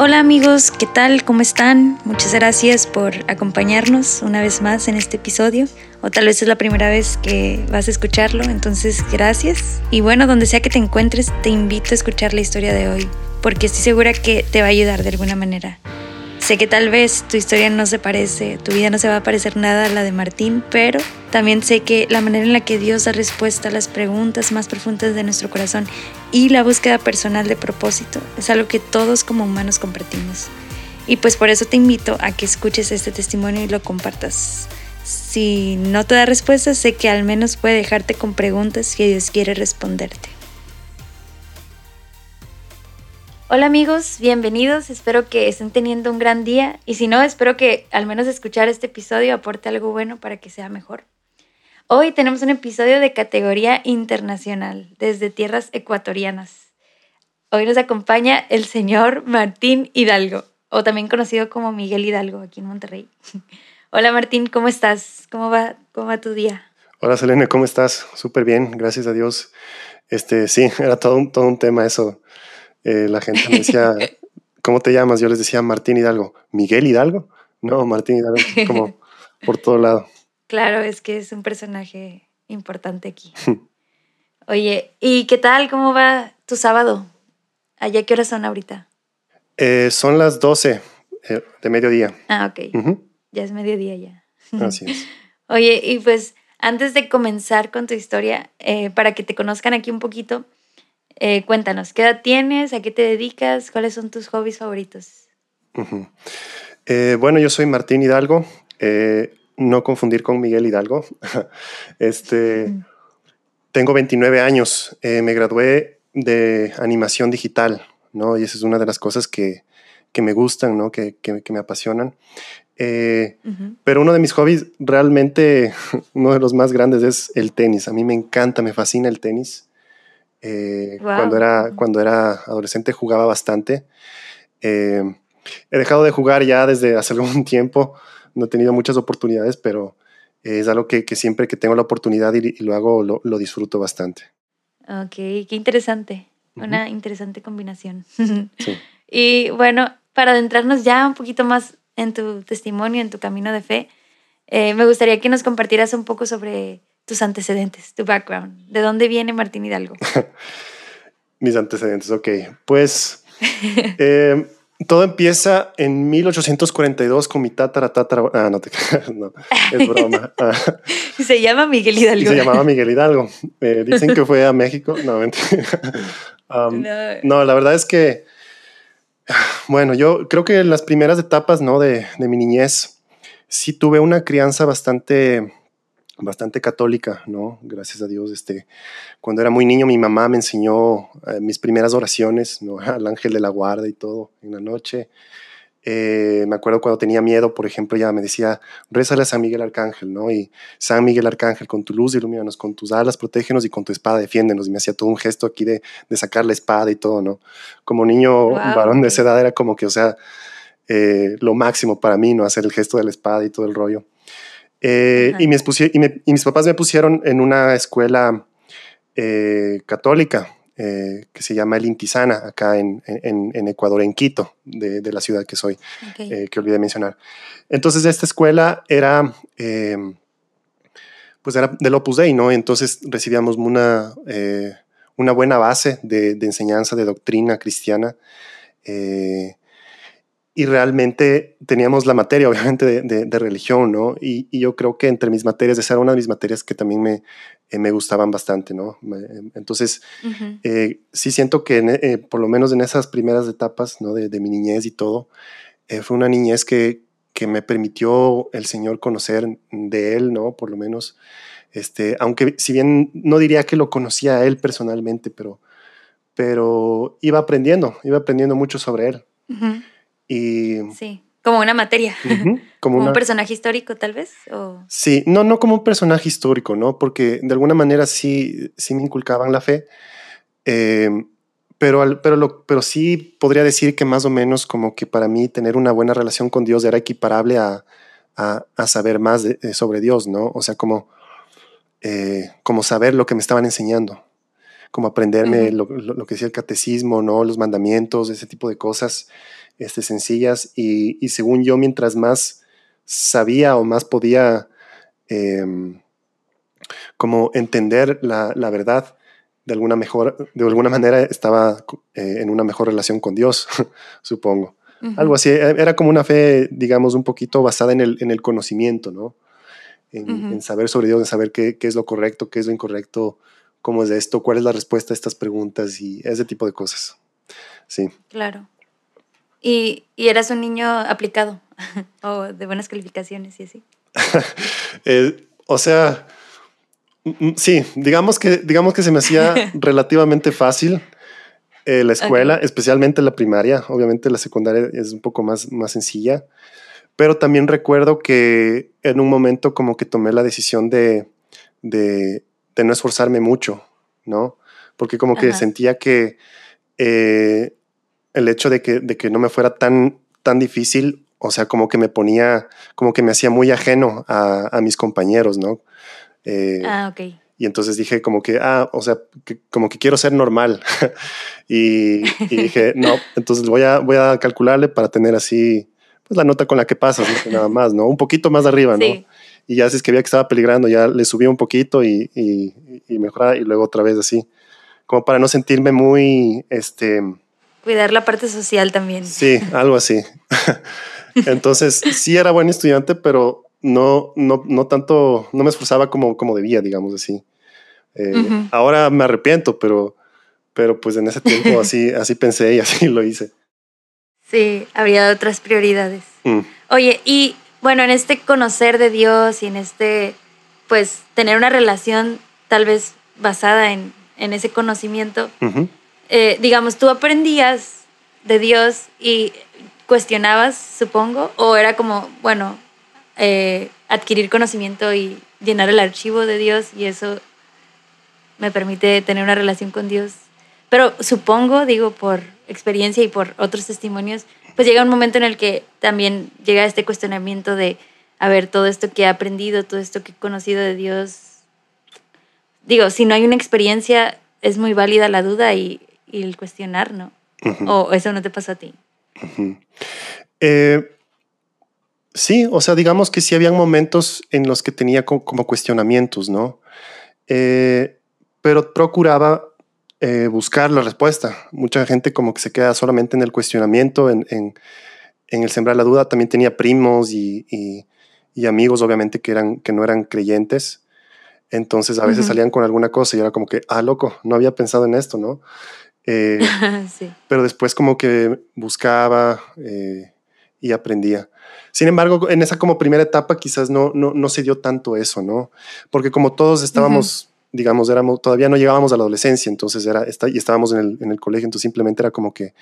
Hola amigos, ¿qué tal? ¿Cómo están? Muchas gracias por acompañarnos una vez más en este episodio. O tal vez es la primera vez que vas a escucharlo, entonces gracias. Y bueno, donde sea que te encuentres, te invito a escuchar la historia de hoy, porque estoy segura que te va a ayudar de alguna manera. Sé que tal vez tu historia no se parece, tu vida no se va a parecer nada a la de Martín, pero también sé que la manera en la que Dios da respuesta a las preguntas más profundas de nuestro corazón y la búsqueda personal de propósito es algo que todos como humanos compartimos. Y pues por eso te invito a que escuches este testimonio y lo compartas. Si no te da respuesta, sé que al menos puede dejarte con preguntas que Dios quiere responderte. Hola amigos, bienvenidos. Espero que estén teniendo un gran día y si no, espero que al menos escuchar este episodio aporte algo bueno para que sea mejor. Hoy tenemos un episodio de categoría internacional, desde tierras ecuatorianas. Hoy nos acompaña el señor Martín Hidalgo, o también conocido como Miguel Hidalgo aquí en Monterrey. Hola Martín, ¿cómo estás? ¿Cómo va, cómo va tu día? Hola Selene, ¿cómo estás? Súper bien, gracias a Dios. Este, sí, era todo un, todo un tema eso eh, la gente me decía, ¿cómo te llamas? Yo les decía Martín Hidalgo. ¿Miguel Hidalgo? No, Martín Hidalgo, como por todo lado. Claro, es que es un personaje importante aquí. Oye, ¿y qué tal? ¿Cómo va tu sábado? ¿Allá qué horas son ahorita? Eh, son las 12 eh, de mediodía. Ah, ok. Ya es mediodía ya. Así es. Oye, y pues antes de comenzar con tu historia, para que te conozcan aquí un poquito, eh, cuéntanos, ¿qué edad tienes? ¿A qué te dedicas? ¿Cuáles son tus hobbies favoritos? Eh, bueno, yo soy Martín Hidalgo. Eh, no confundir con Miguel Hidalgo. este, Tengo 29 años. me gradué de animación digital, ¿no? Y esa es una de las cosas que, que me gustan, ¿no? Que, que, me apasionan. Pero uno de mis hobbies, realmente uno de los más grandes, es el tenis. A mí me encanta, me fascina el tenis. Eh, cuando, era, cuando era adolescente jugaba bastante. Eh, he dejado de jugar ya desde hace algún tiempo. No he tenido muchas oportunidades, pero es algo que, que siempre que tengo la oportunidad y, lo hago, lo, lo, disfruto bastante. Ok, qué interesante. Una interesante combinación. Y bueno, para adentrarnos ya un poquito más en tu testimonio, en tu camino de fe, eh, me gustaría que nos compartieras un poco sobre tus antecedentes, tu background. ¿De dónde viene Martín Hidalgo? Mis antecedentes, ok. Pues eh, todo empieza en 1842 con mi tatara, tatara. Ah, no te no, es broma. Ah. se llama Miguel Hidalgo. se llamaba Miguel Hidalgo. Eh, dicen que fue a México. No, mentira. Um, no. la verdad es que, bueno, yo creo que en las primeras etapas ¿no? de, de mi niñez sí tuve una crianza bastante bastante católica, ¿no? Gracias a Dios. Este, cuando era muy niño, mi mamá me enseñó eh, mis primeras oraciones, ¿no? Al ángel de la guarda y todo en la noche. Eh, me acuerdo cuando tenía miedo, por ejemplo, ya me decía, rézale a San Miguel Arcángel, ¿no? Y San Miguel Arcángel, con tu luz ilumínanos, con tus alas protégenos y con tu espada defiéndenos. Y me hacía todo un gesto aquí de, de sacar la espada y todo, ¿no? Como niño varón de esa edad era como que, o sea, eh, lo máximo para mí, ¿no? Hacer el gesto de la espada y todo el rollo. Eh, y, mis mis papás me pusieron en una escuela eh, católica eh, que se llama El Intisana, acá en, Ecuador, en Quito, de, la ciudad que soy, que olvidé mencionar. Entonces, esta escuela era, pues era del Opus Dei, ¿no? Entonces recibíamos una, una buena base de, de, enseñanza, de doctrina cristiana y realmente teníamos la materia, obviamente, de, religión, ¿no? Y, yo creo que entre mis materias, esa era una de mis materias que también me, eh, me gustaban bastante, ¿no? entonces, eh, sí siento que eh, por lo menos en esas primeras etapas, ¿no? De, mi niñez y todo, fue una niñez que, que me permitió el Señor conocer de Él, ¿no? Por lo menos, este, aunque si bien no diría que lo conocía a Él personalmente, pero, pero iba aprendiendo, iba aprendiendo mucho sobre Él. Y, sí, como una materia, como, un personaje histórico tal vez. ¿o? Sí, no, no como un personaje histórico, ¿no? Porque de alguna manera sí, sí me inculcaban la fe, em, pero, pero, lo, pero sí podría decir que más o menos como que para mí tener una buena relación con Dios era equiparable a, a, saber más sobre Dios, ¿no? O sea, como, eh, como saber lo que me estaban enseñando. como aprenderme lo, que decía el catecismo, ¿no? Los mandamientos, ese tipo de cosas este, sencillas. Y, según yo, mientras más sabía o más podía em, como entender la, verdad, de alguna, mejor, de alguna manera estaba eh, en una mejor relación con Dios, supongo. Algo así, e, era como una fe, digamos, un poquito basada en el, en el conocimiento, ¿no? En, saber sobre Dios, en saber qué, qué, es lo correcto, qué es lo incorrecto, cómo es esto, cuál es la respuesta a estas preguntas y ese tipo de cosas. Sí. Claro. Y, y eras un niño aplicado o de buenas calificaciones y así. Eh, o sea, sí, digamos que, digamos que se me hacía relativamente fácil eh, la escuela, especialmente la primaria. Obviamente la secundaria es un poco más, más sencilla. Pero también recuerdo que en un momento como que tomé la decisión de, de, no esforzarme mucho, ¿no? Porque como que sentía que eh, el hecho de que, de que no me fuera tan, tan difícil, o sea, como que me ponía, como que me hacía muy ajeno a, a mis compañeros, ¿no? Eh, ah, ok. Y entonces dije como que, ah, o sea, como que quiero ser normal. y, y, dije, no, entonces voy a, voy a calcularle para tener así pues la nota con la que pasas, nada más, ¿no? Un poquito más arriba, ¿no? Y ya si es que veía que estaba peligrando, ya le subía un poquito y, y, y mejoraba y luego otra vez así, como para no sentirme muy, este... Cuidar la parte social también. Sí, algo así. Entonces, sí era buen estudiante, pero no, no, no tanto, no me esforzaba como, como debía, digamos así. Eh, ahora me arrepiento, pero, pero pues en ese tiempo así, así pensé y así lo hice. Sí, había otras prioridades. Mm. Oye, y bueno, en este conocer de Dios y en este, pues, tener una relación tal vez basada en, en ese conocimiento, eh, digamos, tú aprendías de Dios y cuestionabas, supongo, o era como, bueno, eh, adquirir conocimiento y llenar el archivo de Dios y eso me permite tener una relación con Dios. Pero supongo, digo, por experiencia y por otros testimonios, pues llega un momento en el que también llega este cuestionamiento de, a ver, todo esto que he aprendido, todo esto que he conocido de Dios, digo, si no hay una experiencia, es muy válida la duda y, el cuestionar, ¿no? O eso no te pasa a ti. Eh, sí, o sea, digamos que sí habían momentos en los que tenía como, cuestionamientos, ¿no? Eh, pero procuraba eh, buscar la respuesta. Mucha gente como que se queda solamente en el cuestionamiento, en, en, el sembrar la duda. También tenía primos y, y, amigos, obviamente, que, eran, que no eran creyentes. Entonces a veces salían con alguna cosa y era como que, ah, loco, no había pensado en esto, ¿no? Eh, pero después como que buscaba eh, y aprendía. Sin embargo, en esa como primera etapa quizás no, no, no se dio tanto eso, ¿no? Porque como todos estábamos digamos, éramos, todavía no llegábamos a la adolescencia, entonces era, y estábamos en el, en el colegio, entonces simplemente era como que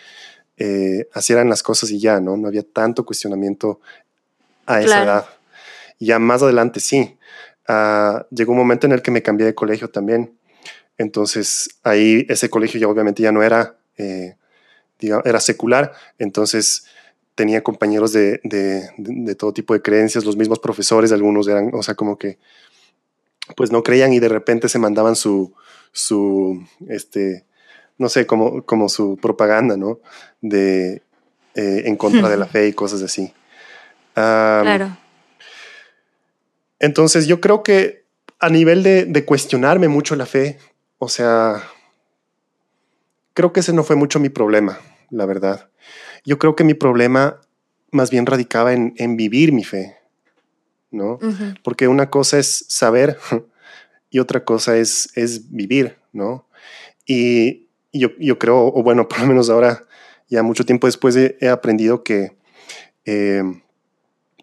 eh, así eran las cosas y ya, ¿no? No había tanto cuestionamiento a esa edad. Y ya más adelante sí. Ah, llegó un momento en el que me cambié de colegio también. Entonces ahí ese colegio ya obviamente ya no era, eh, digamos, era secular. Entonces tenía compañeros de, de, de, todo tipo de creencias, los mismos profesores, algunos eran, o sea, como que pues no creían y de repente se mandaban su, su este, no sé, como, como su propaganda, ¿no? De eh, en contra de la fe y cosas así. claro. Entonces yo creo que a nivel de, de, cuestionarme mucho la fe, o sea, creo que ese no fue mucho mi problema, la verdad. Yo creo que mi problema más bien radicaba en, en vivir mi fe, ¿no? Porque una cosa es saber y otra cosa es, es vivir, ¿no? Y yo, yo, creo, o bueno, por lo menos ahora, ya mucho tiempo después he, aprendido que, eh,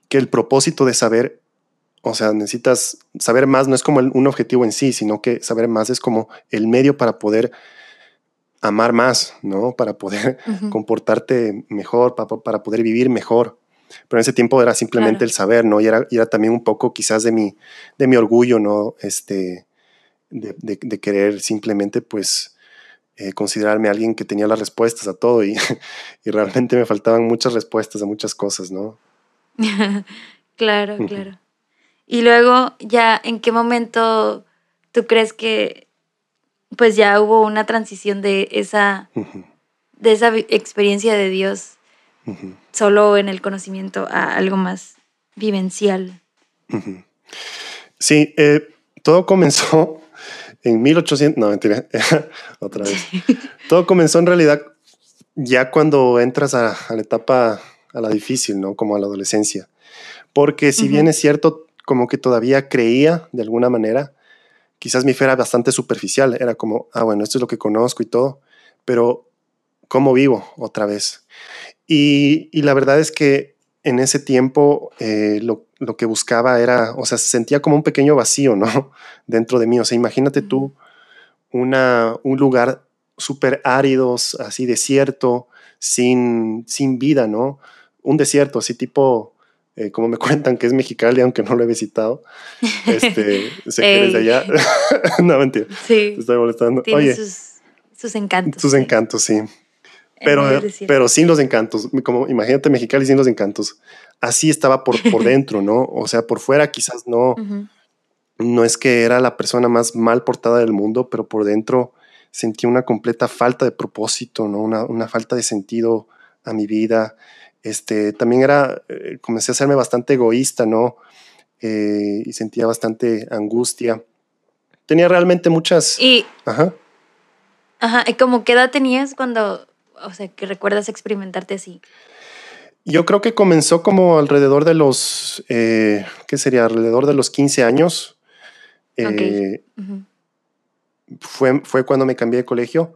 que el propósito de saber, o sea, necesitas saber más, no es como un objetivo en sí, sino que saber más es como el medio para poder amar más, ¿no? Para poder comportarte mejor, para, para poder vivir mejor pero en ese tiempo era simplemente el saber, ¿no? Y era, era, también un poco quizás de mi, de mi orgullo, ¿no? Este, de, de, querer simplemente, pues, eh, considerarme alguien que tenía las respuestas a todo y, y, realmente me faltaban muchas respuestas a muchas cosas, ¿no? claro, claro. Y luego, ya, ¿en qué momento tú crees que pues ya hubo una transición de esa, de esa experiencia de Dios solo en el conocimiento a algo más vivencial. Sí, eh, todo comenzó en 1800, no, mentira, otra vez. Todo comenzó en realidad ya cuando entras a, la etapa, a la difícil, ¿no? Como a la adolescencia. Porque si bien es cierto, como que todavía creía de alguna manera, quizás mi fe era bastante superficial, era como, ah, bueno, esto es lo que conozco y todo, pero ¿cómo vivo otra vez? Y, y la verdad es que en ese tiempo eh, lo, lo, que buscaba era, o sea, sentía como un pequeño vacío, ¿no? Dentro de mí, o sea, imagínate tú una, un lugar súper árido, así desierto, sin, sin vida, ¿no? Un desierto, así tipo, eh, como me cuentan que es Mexicali, aunque no lo he visitado. Este, sé que eres de allá. no, mentira. Sí. Te estoy molestando. Tiene Oye, sus, sus encantos. Sus encantos, sí. Pero, pero sin los encantos, como imagínate Mexicali sin los encantos. Así estaba por, por dentro, ¿no? O sea, por fuera quizás no, no es que era la persona más mal portada del mundo, pero por dentro sentía una completa falta de propósito, ¿no? Una, una falta de sentido a mi vida. Este, también era, eh, comencé a hacerme bastante egoísta, ¿no? Eh, y sentía bastante angustia. Tenía realmente muchas... Y... Ajá. Ajá, ¿y como qué edad tenías cuando o sea, que recuerdas experimentarte así? Yo creo que comenzó como alrededor de los, eh, ¿qué sería? Alrededor de los 15 años. Eh, fue, fue cuando me cambié de colegio.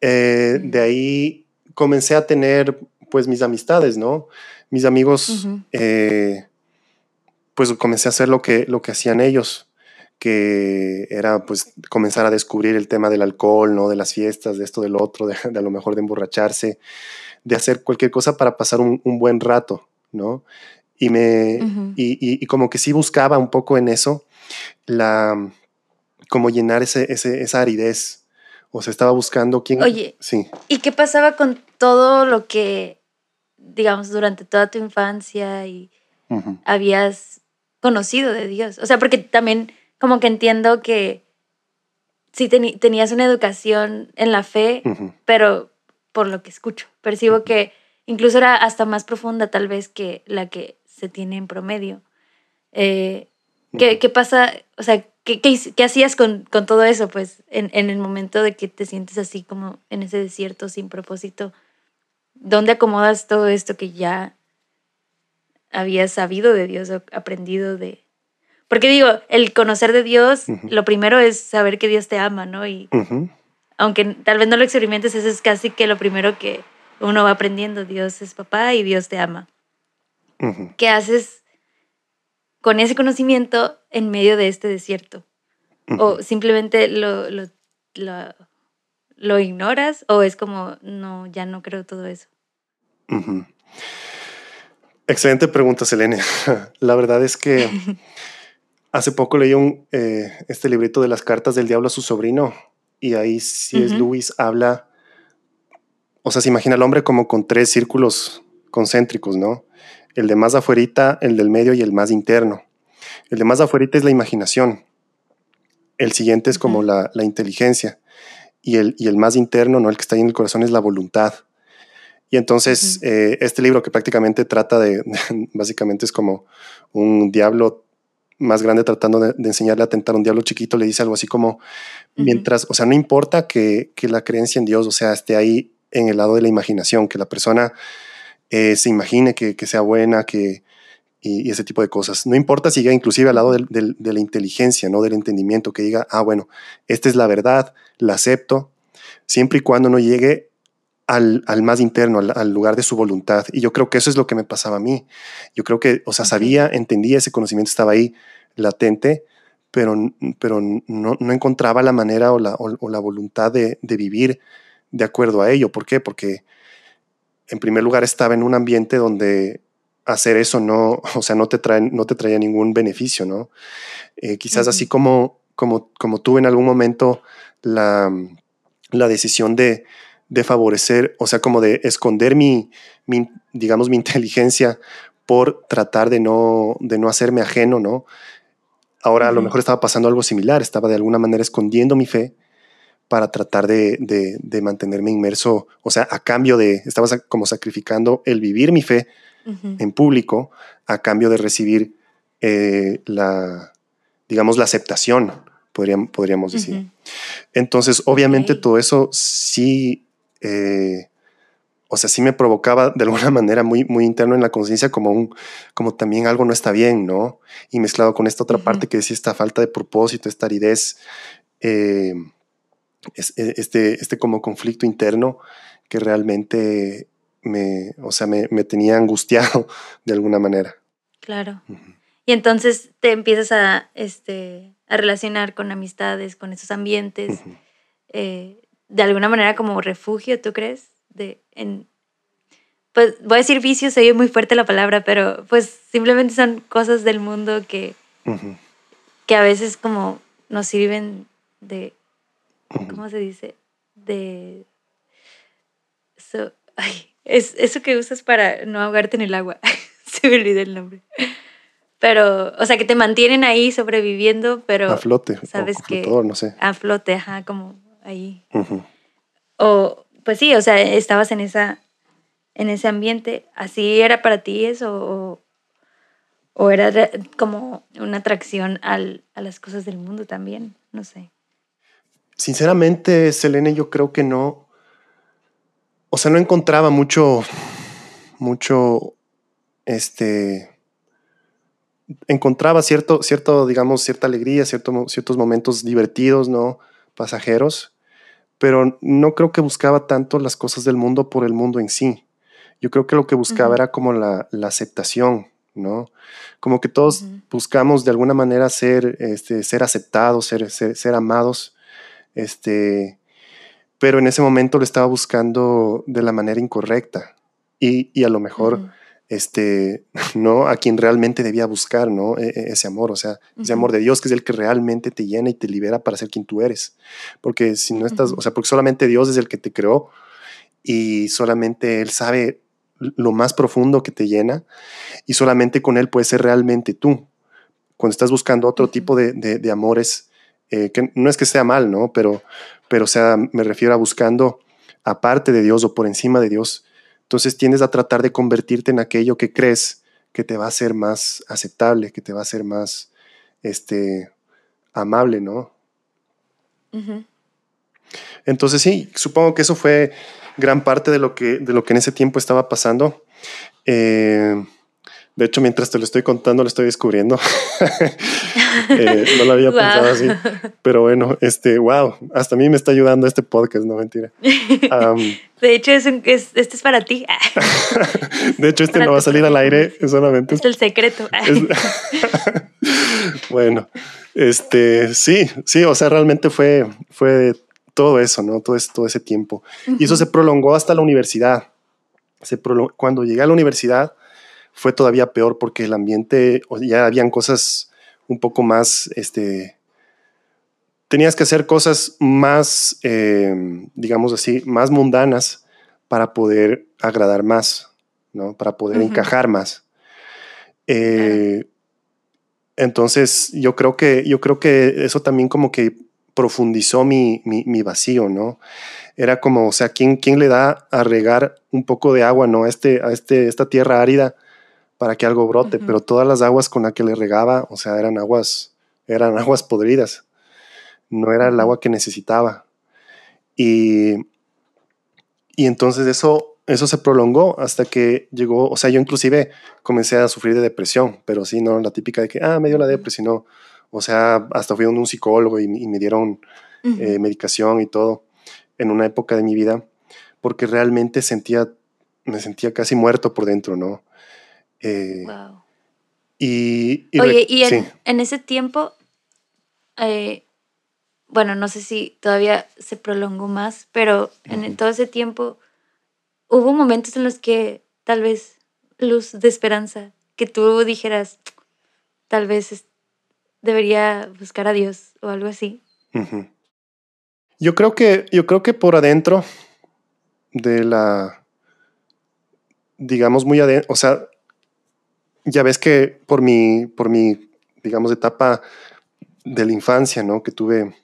Eh, de ahí comencé a tener pues mis amistades, ¿no? Mis amigos, pues comencé a hacer lo que, lo que hacían ellos que era pues comenzar a descubrir el tema del alcohol, ¿no? De las fiestas, de esto, del otro, de, a lo mejor de emborracharse, de hacer cualquier cosa para pasar un, buen rato, ¿no? Y me, y, como que sí buscaba un poco en eso, la, como llenar ese, esa aridez. O sea, estaba buscando quién. Oye, sí. ¿Y qué pasaba con todo lo que, digamos, durante toda tu infancia y habías conocido de Dios? O sea, porque también como que entiendo que sí tenías una educación en la fe, pero por lo que escucho, percibo que incluso era hasta más profunda tal vez que la que se tiene en promedio. Eh, ¿qué, pasa? O sea, ¿qué, qué, hacías con, con, todo eso? Pues en, en, el momento de que te sientes así como en ese desierto sin propósito, ¿dónde acomodas todo esto que ya habías sabido de Dios o aprendido de, porque digo, el conocer de Dios, lo primero es saber que Dios te ama, ¿no? Y aunque tal vez no lo experimentes, eso es casi que lo primero que uno va aprendiendo. Dios es papá y Dios te ama. ¿Qué haces con ese conocimiento en medio de este desierto? ¿O simplemente lo, lo, lo, ignoras? ¿O es como, no, ya no creo todo eso? Excelente pregunta, Selene. La verdad es que Hace poco leí un, eh, este librito de las cartas del diablo a su sobrino y ahí si es Luis habla, o sea, se imagina al hombre como con tres círculos concéntricos, ¿no? El de más afuerita, el del medio y el más interno. El de más afuerita es la imaginación. El siguiente es como la, inteligencia. Y el, y el más interno, ¿no? El que está ahí en el corazón es la voluntad. Y entonces, eh, este libro que prácticamente trata de, básicamente es como un diablo más grande tratando de, enseñarle a tentar a un diablo chiquito, le dice algo así como, mientras, o sea, no importa que, que, la creencia en Dios, o sea, esté ahí en el lado de la imaginación, que la persona eh, se imagine que, que, sea buena, que, y, ese tipo de cosas. No importa si llega inclusive al lado de la inteligencia, ¿no? Del entendimiento, que diga, ah, bueno, esta es la verdad, la acepto, siempre y cuando no llegue al, al, más interno, al, lugar de su voluntad. Y yo creo que eso es lo que me pasaba a mí. Yo creo que, o sea, sabía, entendía, ese conocimiento estaba ahí latente, pero, pero no, no encontraba la manera o la, o, la voluntad de, de, vivir de acuerdo a ello. ¿Por qué? Porque en primer lugar estaba en un ambiente donde hacer eso no, o sea, no te, trae, no te traía ningún beneficio, ¿no? Eh, quizás así como, como, como tuve en algún momento la, la decisión de, de favorecer, o sea, como de esconder mi, digamos, mi inteligencia por tratar de no, de no hacerme ajeno, ¿no? Ahora a lo mejor estaba pasando algo similar, estaba de alguna manera escondiendo mi fe para tratar de, de, mantenerme inmerso, o sea, a cambio de, estaba como sacrificando el vivir mi fe en público a cambio de recibir eh, la, digamos, la aceptación, podríamos, podríamos decir. Entonces, obviamente todo eso sí, eh, o sea, sí me provocaba de alguna manera muy, muy interno en la conciencia como un, como también algo no está bien, ¿no? Y mezclado con esta otra parte que decía esta falta de propósito, esta aridez. Eh, e, este, este como conflicto interno que realmente me, o sea, me, tenía angustiado de alguna manera. Claro. Y entonces te empiezas a, este, a relacionar con amistades, con esos ambientes, eh, de alguna manera como refugio, ¿tú crees? De, en, pues voy a decir vicio, se oye muy fuerte la palabra, pero pues simplemente son cosas del mundo que, que a veces como nos sirven de ¿cómo se dice? De... es eso que usas para no ahogarte en el agua. se me olvidó el nombre. Pero, o sea, que te mantienen ahí sobreviviendo, pero... A flote. Sabes que... no sé. A flote, ajá, como ahí. O, pues sí, o sea, estabas en esa en ese ambiente. ¿Así era para ti eso? ¿O, o era como una atracción al, a las cosas del mundo también? No sé. Sinceramente, Selene, yo creo que no. O sea, no encontraba mucho, mucho, este, encontraba cierto, cierto, digamos, cierta alegría, cierto, ciertos momentos divertidos, ¿no? Pasajeros, pero no creo que buscaba tanto las cosas del mundo por el mundo en sí. Yo creo que lo que buscaba era como la, aceptación, ¿no? Como que todos buscamos de alguna manera ser, este, ser aceptados, ser, ser amados este, pero en ese momento lo estaba buscando de la manera incorrecta y, y a lo mejor, este, no a quien realmente debía buscar, ¿no? E, e, ese amor, o sea, ese amor de Dios que es el que realmente te llena y te libera para ser quien tú eres. Porque si no estás, o sea, porque solamente Dios es el que te creó y solamente Él sabe lo más profundo que te llena y solamente con Él puedes ser realmente tú. Cuando estás buscando otro tipo de, de, de amores, eh, que no es que sea mal, ¿no? Pero, pero sea, me refiero a buscando aparte de Dios o por encima de Dios. Entonces tienes a tratar de convertirte en aquello que crees que te va a ser más aceptable, que te va a ser más este, amable, ¿no? Entonces sí, supongo que eso fue gran parte de lo que, de lo que en ese tiempo estaba pasando. Eh, de hecho, mientras te lo estoy contando, lo estoy descubriendo. Eh, no lo había pensado así. Pero bueno, este, wow, hasta a mí me está ayudando este podcast, no mentira. de hecho, es, este es para ti. de hecho, este no va a salir al aire, solamente. Es el secreto. bueno, este, sí, sí, o sea, realmente fue, fue todo eso, ¿no? Todo, todo ese tiempo. Y eso se prolongó hasta la universidad. Se Cuando llegué a la universidad, fue todavía peor porque el ambiente, ya habían cosas un poco más, este, tenías que hacer cosas más, em, digamos así, más mundanas para poder agradar más, ¿no? Para poder encajar más. Eh, entonces, yo creo que, yo creo que eso también como que profundizó mi, vacío, ¿no? Era como, o sea, ¿quién, ¿quién, le da a regar un poco de agua, ¿no? A, este, a este, esta tierra árida para que algo brote, pero todas las aguas con las que le regaba, o sea, eran aguas, eran aguas podridas, no era el agua que necesitaba. Y, y entonces eso, eso se prolongó hasta que llegó, o sea, yo inclusive comencé a sufrir de depresión, pero sí, no la típica de que, ah, me dio la depresión, no. O sea, hasta fui a un psicólogo y, me dieron eh, medicación y todo en una época de mi vida, porque realmente sentía, me sentía casi muerto por dentro, ¿no? Eh, y, Oye, y en, ese tiempo, eh, bueno, no sé si todavía se prolongó más, pero en todo ese tiempo hubo momentos en los que tal vez luz de esperanza, que tú dijeras, tal vez debería buscar a Dios o algo así. Yo creo que, yo creo que por adentro de la, digamos, muy adentro, o sea, ya ves que por mi, por mi, digamos, etapa de la infancia, ¿no? Que tuve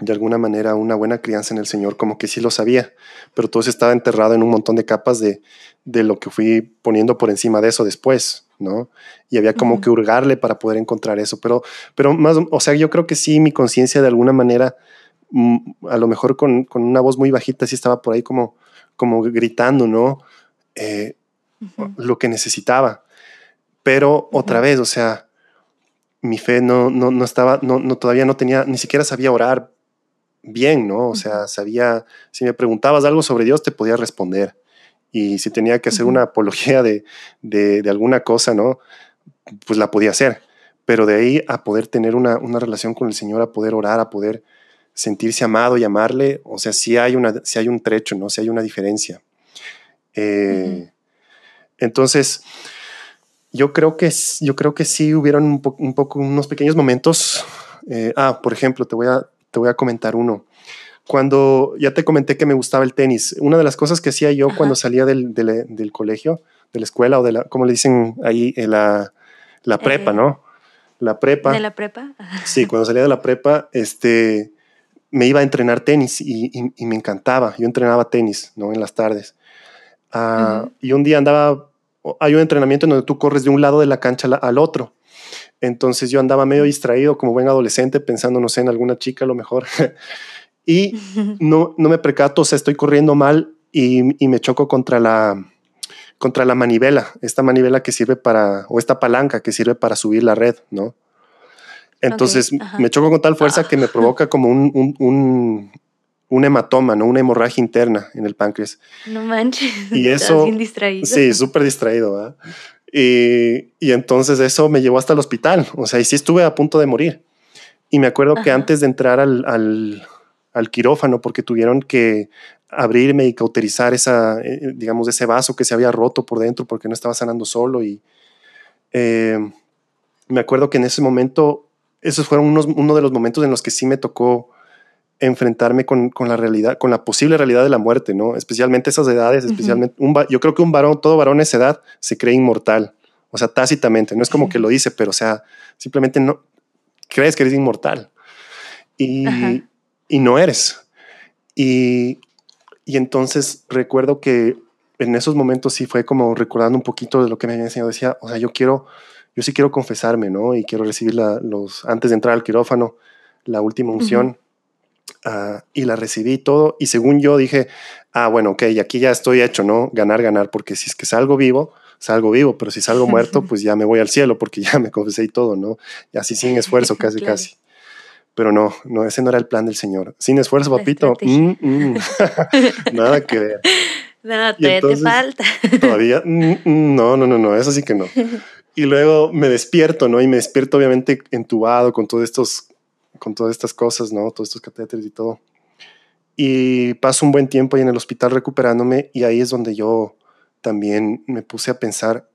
de alguna manera una buena crianza en el Señor, como que sí lo sabía, pero todo eso estaba enterrado en un montón de capas de, de lo que fui poniendo por encima de eso después, ¿no? Y había como que hurgarle para poder encontrar eso, pero, pero más, o sea, yo creo que sí, mi conciencia de alguna manera, mm, a lo mejor con, con, una voz muy bajita, sí estaba por ahí como, como gritando, ¿no? Eh, lo que necesitaba. Pero otra vez, o sea, mi fe no, no, no estaba, no, no, todavía no tenía, ni siquiera sabía orar bien, ¿no? O sea, sabía, si me preguntabas algo sobre Dios, te podía responder. Y si tenía que hacer una apología de, de, de, alguna cosa, ¿no? Pues la podía hacer. Pero de ahí a poder tener una, una, relación con el Señor, a poder orar, a poder sentirse amado y amarle, o sea, sí hay, una, sí hay un trecho, ¿no? Sí hay una diferencia. Eh, Entonces, yo creo que, yo creo que sí hubieron un, po un poco unos pequeños momentos. Eh, ah, por ejemplo, te voy, a, te voy a comentar uno. Cuando ya te comenté que me gustaba el tenis, una de las cosas que hacía yo Ajá. cuando salía del, del, del, colegio, de la escuela o de la, como le dicen ahí, eh, la, la prepa, eh, ¿no? La prepa. ¿De la prepa? Sí, cuando salía de la prepa, este, me iba a entrenar tenis y, y, y me encantaba. Yo entrenaba tenis, ¿no? En las tardes. Uh. Y un día andaba hay un entrenamiento en donde tú corres de un lado de la cancha al otro. Entonces yo andaba medio distraído como buen adolescente pensando, no sé, en alguna chica a lo mejor. y no, no me percato, o sea, estoy corriendo mal y, y, me choco contra la, contra la manivela, esta manivela que sirve para, o esta palanca que sirve para subir la red, ¿no? Entonces okay, me choco con tal fuerza ah. que me provoca como un, un, un, un hematoma, ¿no? Una hemorragia interna en el páncreas. No manches. Y eso. Bien distraído. Sí, súper distraído. ¿verdad? Y, y, entonces eso me llevó hasta el hospital. O sea, y sí estuve a punto de morir. Y me acuerdo Ajá. que antes de entrar al, al, al, quirófano, porque tuvieron que abrirme y cauterizar esa, eh, digamos, ese vaso que se había roto por dentro porque no estaba sanando solo. Y eh, me acuerdo que en ese momento, esos fueron unos, uno de los momentos en los que sí me tocó enfrentarme con, con, la realidad, con la posible realidad de la muerte, ¿no? Especialmente esas edades, especialmente, uh -huh. un, yo creo que un varón, todo varón a esa edad se cree inmortal, o sea, tácitamente, no es como que lo dice, pero o sea, simplemente no, crees que eres inmortal y, uh -huh. y no eres. Y, y entonces recuerdo que en esos momentos sí fue como recordando un poquito de lo que me había enseñado, decía, o sea, yo quiero, yo sí quiero confesarme, ¿no? Y quiero recibir la, los, antes de entrar al quirófano, la última unción. Uh y la recibí todo y según yo dije, ah, bueno, ok, aquí ya estoy hecho, ¿no? Ganar, ganar, porque si es que salgo vivo, salgo vivo, pero si salgo muerto, pues ya me voy al cielo porque ya me confesé y todo, ¿no? Y así sin esfuerzo, casi, claro. casi. Pero no, no, ese no era el plan del Señor. Sin esfuerzo, papito. Mm, mm. Nada que ver. No, todavía entonces, te falta. Todavía, mm, no, no, no, no, eso sí que no. Y luego me despierto, ¿no? Y me despierto obviamente entubado con todos estos con todas estas cosas, ¿no? Todos estos catéteres y todo. Y paso un buen tiempo ahí en el hospital recuperándome y ahí es donde yo también me puse a pensar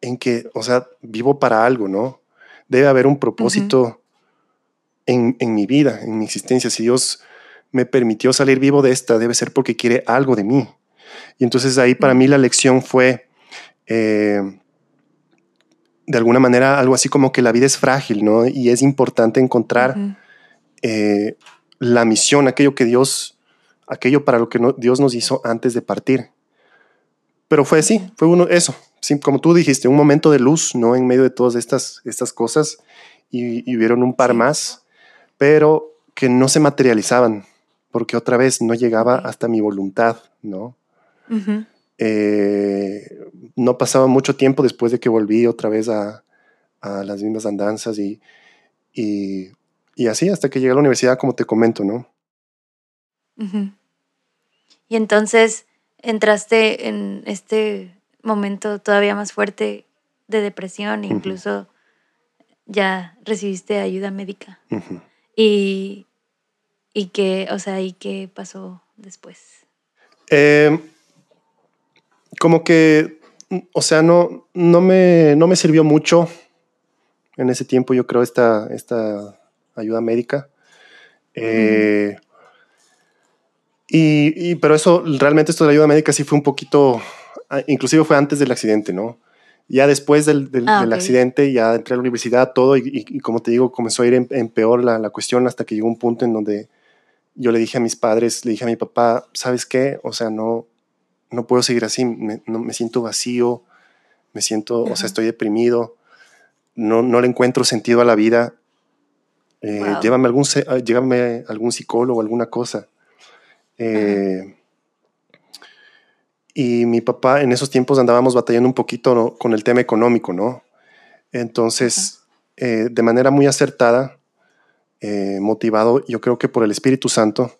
en que, o sea, vivo para algo, ¿no? Debe haber un propósito uh -huh. en, en mi vida, en mi existencia. Si Dios me permitió salir vivo de esta, debe ser porque quiere algo de mí. Y entonces ahí para mí la lección fue... Eh, de alguna manera algo así como que la vida es frágil, ¿no? Y es importante encontrar uh -huh. eh, la misión, aquello que Dios, aquello para lo que no, Dios nos hizo antes de partir. Pero fue así, fue uno, eso, sí, como tú dijiste, un momento de luz, ¿no? En medio de todas estas, estas cosas y, y hubieron un par más, pero que no se materializaban, porque otra vez no llegaba hasta mi voluntad, ¿no? Uh -huh. Eh, no pasaba mucho tiempo después de que volví otra vez a, a las mismas andanzas y, y, y, así hasta que llegué a la universidad, como te comento, ¿no? Uh -huh. Y entonces entraste en este momento todavía más fuerte de depresión, incluso uh -huh. ya recibiste ayuda médica. Uh -huh. Y, y qué, o sea, ¿y qué pasó después? Eh, como que, o sea, no, no, me, no me sirvió mucho en ese tiempo, yo creo, esta, esta ayuda médica. Eh, y, y, pero eso, realmente esto de la ayuda médica sí fue un poquito, ah, inclusive fue antes del accidente, ¿no? Ya después del, del, ah, accidente, ya entré a la universidad, todo, y, como te digo, comenzó a ir en, peor la, la, cuestión hasta que llegó un punto en donde yo le dije a mis padres, le dije a mi papá, ¿sabes qué? O sea, no, no puedo seguir así, me, no, me siento vacío, me siento, o sea, estoy deprimido, no, no le encuentro sentido a la vida. Eh, llévame, algún, ah, llévame algún psicólogo, alguna cosa. Eh, y mi papá, en esos tiempos andábamos batallando un poquito con el tema económico, ¿no? Entonces, eh, de manera muy acertada, motivado, yo creo que por el Espíritu Santo,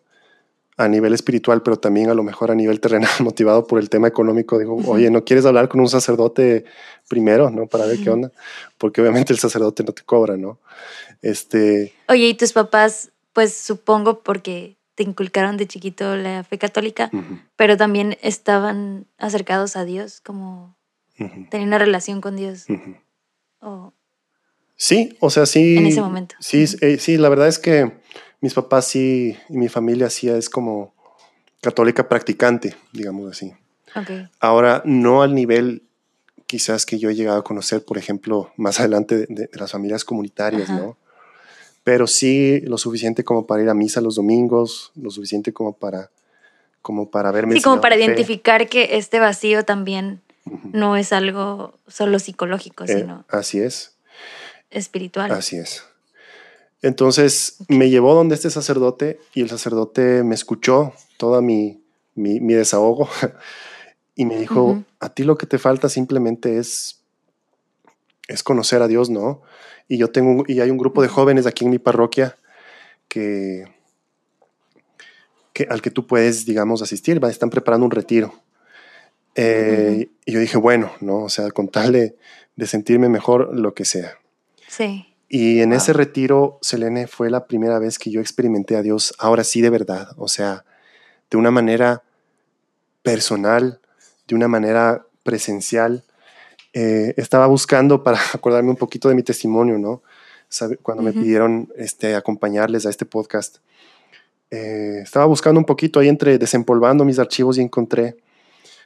a nivel espiritual, pero también a lo mejor a nivel terrenal, motivado por el tema económico, digo, oye, ¿no quieres hablar con un sacerdote primero, no? Para ver qué onda, porque obviamente el sacerdote no te cobra, ¿no? Este... Oye, ¿y tus papás, pues supongo porque te inculcaron de chiquito la fe católica, pero también estaban acercados a Dios, como tenían una relación con Dios? o Sí, o sea, sí. En ese momento. Sí, eh, sí, la verdad es que mis papás sí y mi familia sí es como católica practicante, digamos así. Okay. Ahora, no al nivel quizás que yo he llegado a conocer, por ejemplo, más adelante de, las familias comunitarias, ¿no? Pero sí lo suficiente como para ir a misa los domingos, lo suficiente como para, como para verme. Sí, como para identificar que este vacío también no es algo solo psicológico, eh, sino. Así es espiritual. Así es. Entonces me llevó donde este sacerdote y el sacerdote me escuchó toda mi, mi, desahogo y me dijo, a ti lo que te falta simplemente es, es conocer a Dios, ¿no? Y yo tengo, y hay un grupo de jóvenes aquí en mi parroquia que, que al que tú puedes, digamos, asistir, están preparando un retiro. Eh, y yo dije, bueno, ¿no? O sea, con tal de, de sentirme mejor, lo que sea. Sí. Y en ese retiro, Selene, fue la primera vez que yo experimenté a Dios, ahora sí de verdad, o sea, de una manera personal, de una manera presencial. Eh, estaba buscando para acordarme un poquito de mi testimonio, ¿no? Cuando me pidieron este, acompañarles a este podcast. Eh, estaba buscando un poquito ahí entre desempolvando mis archivos y encontré,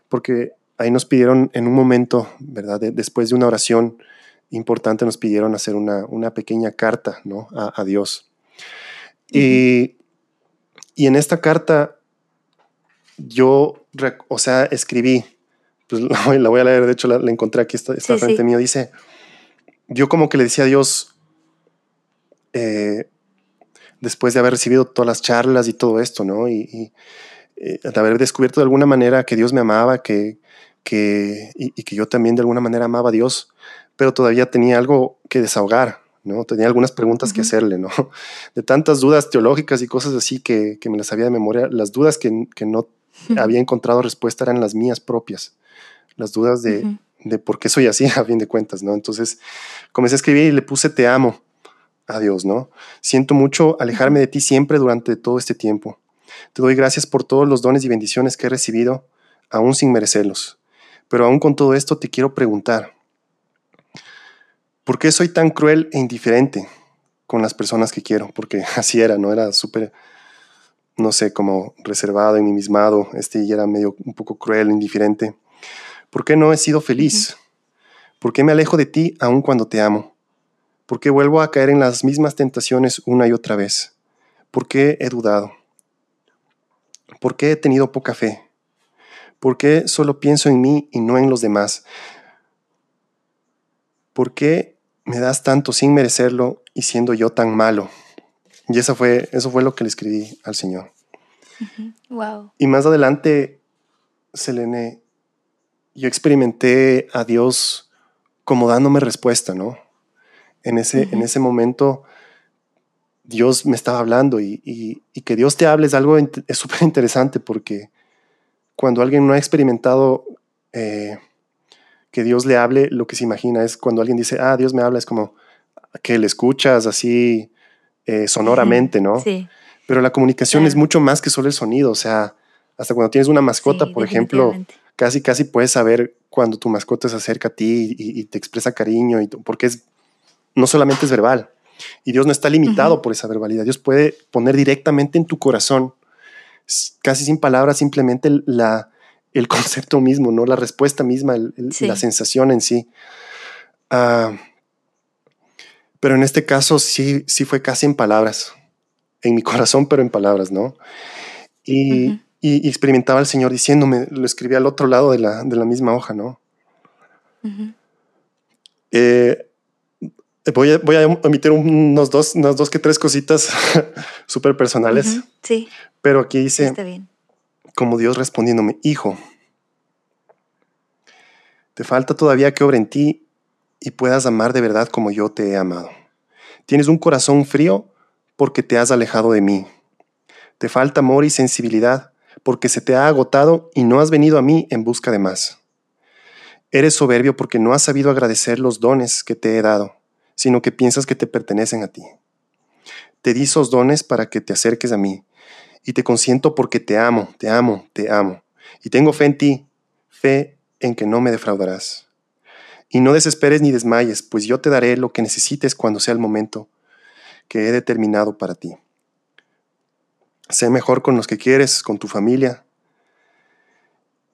porque ahí nos pidieron en un momento, ¿verdad? después de una oración, importante nos pidieron hacer una, una pequeña carta ¿no? a, Dios. y, y, en esta carta yo, o sea, escribí, pues la voy a leer, de hecho la, encontré aquí, está, frente mío, dice, yo como que le decía a Dios, eh, después de haber recibido todas las charlas y todo esto, ¿no? Y, y eh, de haber descubierto de alguna manera que Dios me amaba, que, que, y, y, que yo también de alguna manera amaba a Dios, pero todavía tenía algo que desahogar, ¿no? Tenía algunas preguntas que hacerle, ¿no? De tantas dudas teológicas y cosas así que, que me las sabía de memoria, las dudas que, que no había encontrado respuesta eran las mías propias, las dudas de, de por qué soy así, a fin de cuentas, ¿no? Entonces comencé a escribir y le puse te amo a Dios, ¿no? Siento mucho alejarme de ti siempre durante todo este tiempo. Te doy gracias por todos los dones y bendiciones que he recibido, aún sin merecerlos. Pero aún con todo esto te quiero preguntar, ¿Por qué soy tan cruel e indiferente con las personas que quiero? Porque así era, ¿no? Era súper, no sé, como reservado, ensimismado, este y era medio un poco cruel, indiferente. ¿Por qué no he sido feliz? ¿Por qué me alejo de ti aun cuando te amo? ¿Por qué vuelvo a caer en las mismas tentaciones una y otra vez? ¿Por qué he dudado? ¿Por qué he tenido poca fe? ¿Por qué solo pienso en mí y no en los demás? ¿Por qué me das tanto sin merecerlo y siendo yo tan malo. Y eso fue, eso fue lo que le escribí al Señor. Wow. Y más adelante, Selene, yo experimenté a Dios como dándome respuesta, ¿no? En ese, en ese momento, Dios me estaba hablando y, que Dios te hable es algo es súper interesante porque cuando alguien no ha experimentado eh, que Dios le hable, lo que se imagina es cuando alguien dice, ah, Dios me habla, es como que le escuchas así eh, sonoramente, ¿no? Sí. Pero la comunicación es mucho más que solo el sonido, o sea, hasta cuando tienes una mascota, por ejemplo, casi, casi puedes saber cuando tu mascota se acerca a ti y, te expresa cariño, y porque es, no solamente es verbal, y Dios no está limitado por esa verbalidad, Dios puede poner directamente en tu corazón, casi sin palabras, simplemente la, el concepto mismo, ¿no? La respuesta misma, la sensación en sí. Ah, pero en este caso sí, sí fue casi en palabras, en mi corazón, pero en palabras, ¿no? Y, experimentaba al Señor diciéndome, lo escribí al otro lado de la, misma hoja, ¿no? Eh, voy, a, voy, a, omitir unos dos, unas dos que tres cositas súper personales. Sí. Pero aquí dice, como Dios respondiéndome, hijo, te falta todavía que obra en ti y puedas amar de verdad como yo te he amado. Tienes un corazón frío porque te has alejado de mí. Te falta amor y sensibilidad porque se te ha agotado y no has venido a mí en busca de más. Eres soberbio porque no has sabido agradecer los dones que te he dado, sino que piensas que te pertenecen a ti. Te di esos dones para que te acerques a mí, y te consiento porque te amo, te amo, te amo, y tengo fe en ti, fe en que no me defraudarás. Y no desesperes ni desmayes, pues yo te daré lo que necesites cuando sea el momento que he determinado para ti. Sé mejor con los que quieres, con tu familia,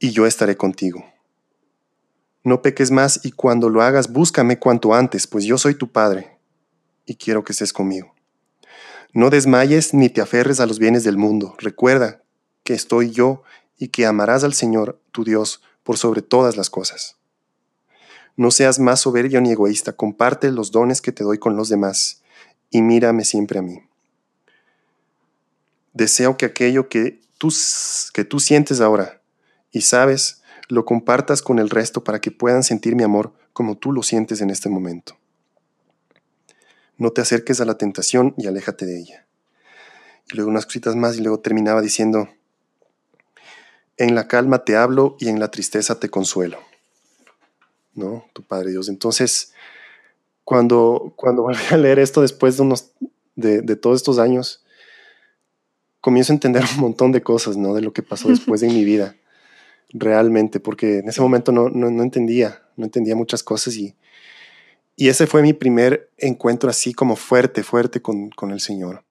y yo estaré contigo. No peques más y cuando lo hagas búscame cuanto antes, pues yo soy tu Padre y quiero que estés conmigo. No desmayes ni te aferres a los bienes del mundo. Recuerda que estoy yo y que amarás al Señor, tu Dios, por sobre todas las cosas. No seas más soberbio ni egoísta, comparte los dones que te doy con los demás y mírame siempre a mí. Deseo que aquello que tú, que tú sientes ahora y sabes, lo compartas con el resto para que puedan sentir mi amor como tú lo sientes en este momento. No te acerques a la tentación y aléjate de ella. Y luego unas cositas más y luego terminaba diciendo, en la calma te hablo y en la tristeza te consuelo. ¿no? Tu Padre Dios. Entonces, cuando, cuando volví a leer esto después de, unos, de, todos estos años, comienzo a entender un montón de cosas, ¿no? De lo que pasó después de mi vida, realmente, porque en ese momento no, no, entendía, no entendía muchas cosas y, y ese fue mi primer encuentro así como fuerte, fuerte con, con el Señor.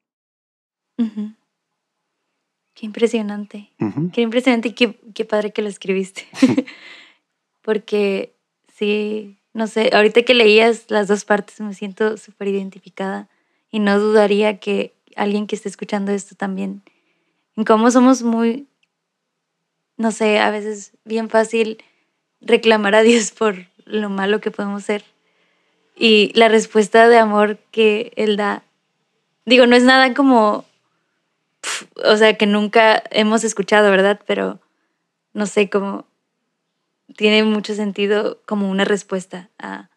Qué impresionante. Qué impresionante y qué, qué padre que lo escribiste. Porque Sí, no sé, ahorita que leías las dos partes me siento súper identificada y no dudaría que alguien que esté escuchando esto también, en cómo somos muy, no sé, a veces bien fácil reclamar a Dios por lo malo que podemos ser. Y la respuesta de amor que Él da, digo, no es nada como, o sea, que nunca hemos escuchado, ¿verdad? Pero, no sé, como tiene mucho sentido como una respuesta a,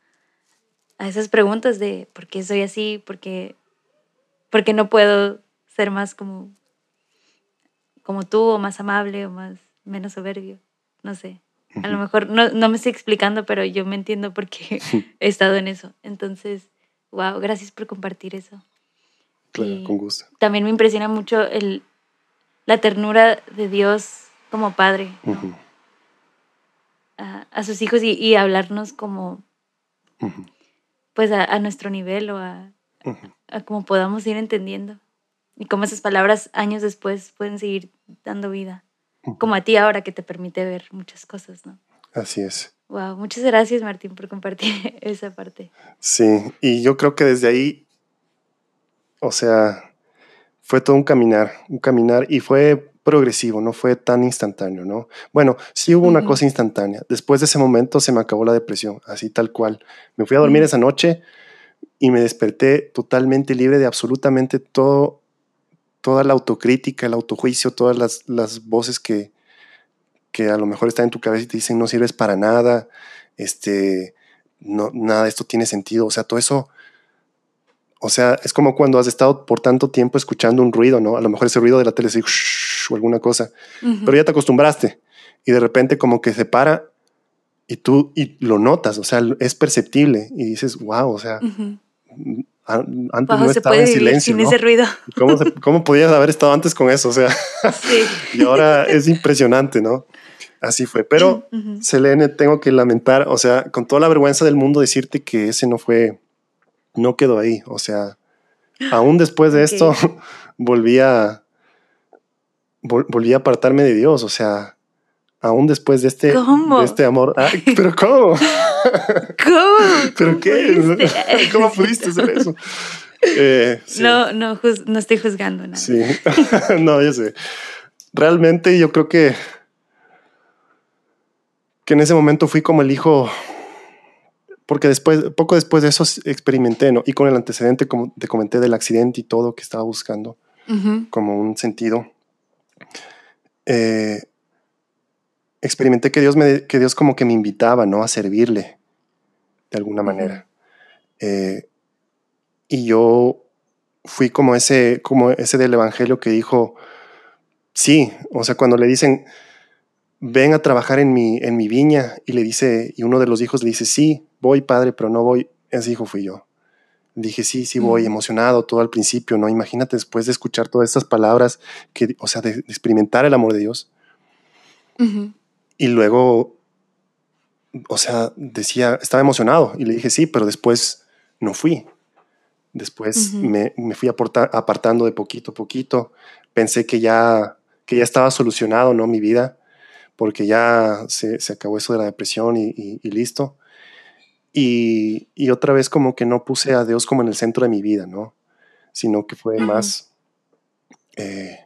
esas preguntas de por qué soy así, por qué, no puedo ser más como, como tú o más amable o más menos soberbio. No sé. A lo mejor no, no me estoy explicando, pero yo me entiendo porque he estado en eso. Entonces, wow, gracias por compartir eso. Claro, con gusto. También me impresiona mucho el, la ternura de Dios como Padre a, sus hijos y, hablarnos como, pues a, nuestro nivel o a, como podamos ir entendiendo. Y cómo esas palabras años después pueden seguir dando vida. Como a ti ahora que te permite ver muchas cosas, ¿no? Así es. Wow, muchas gracias Martín por compartir esa parte. Sí, y yo creo que desde ahí, o sea, fue todo un caminar, un caminar y fue progresivo, no fue tan instantáneo, ¿no? Bueno, sí hubo una cosa instantánea. Después de ese momento se me acabó la depresión, así tal cual. Me fui a dormir esa noche y me desperté totalmente libre de absolutamente todo, toda la autocrítica, el autojuicio, todas las, las voces que, que a lo mejor están en tu cabeza y te dicen no sirves para nada, este, no, nada de esto tiene sentido. O sea, todo eso o sea, es como cuando has estado por tanto tiempo escuchando un ruido, ¿no? A lo mejor ese ruido de la tele o alguna cosa, pero ya te acostumbraste y de repente como que se para y tú y lo notas, o sea, es perceptible y dices, wow, o sea, antes no estaba en silencio. Sin ese ruido. ¿Cómo, ¿Cómo, podías haber estado antes con eso? O sea, sí. y ahora es impresionante, ¿no? Así fue. Pero, Selene, tengo que lamentar, o sea, con toda la vergüenza del mundo, decirte que ese no fue no quedó ahí. O sea, aún después de esto, volví a, volví a apartarme de Dios. O sea, aún después de este, De este amor. pero ¿cómo? ¿Cómo? ¿Pero qué? ¿Cómo pudiste hacer eso? Eh, no, no, no estoy juzgando nada. Sí, no, yo sé. Realmente yo creo que, que en ese momento fui como el hijo, porque después, poco después de eso experimenté, ¿no? Y con el antecedente, como te comenté, del accidente y todo que estaba buscando, como un sentido. Eh, experimenté que Dios, me, que Dios como que me invitaba, ¿no? A servirle de alguna manera. Eh, y yo fui como ese, como ese del Evangelio que dijo, sí, o sea, cuando le dicen, ven a trabajar en mi, en mi viña, y le dice, y uno de los hijos le dice, sí, voy, padre, pero no voy, ese hijo fui yo. Dije, sí, sí voy, emocionado todo al principio, ¿no? Imagínate después de escuchar todas estas palabras, que, o sea, de, experimentar el amor de Dios. Y luego, o sea, decía, estaba emocionado y le dije, sí, pero después no fui. Después me, me, fui apartando de poquito a poquito. Pensé que ya, que ya estaba solucionado, ¿no? Mi vida, porque ya se, se acabó eso de la depresión y, y, listo. Y, y, otra vez como que no puse a Dios como en el centro de mi vida, ¿no? Sino que fue más eh,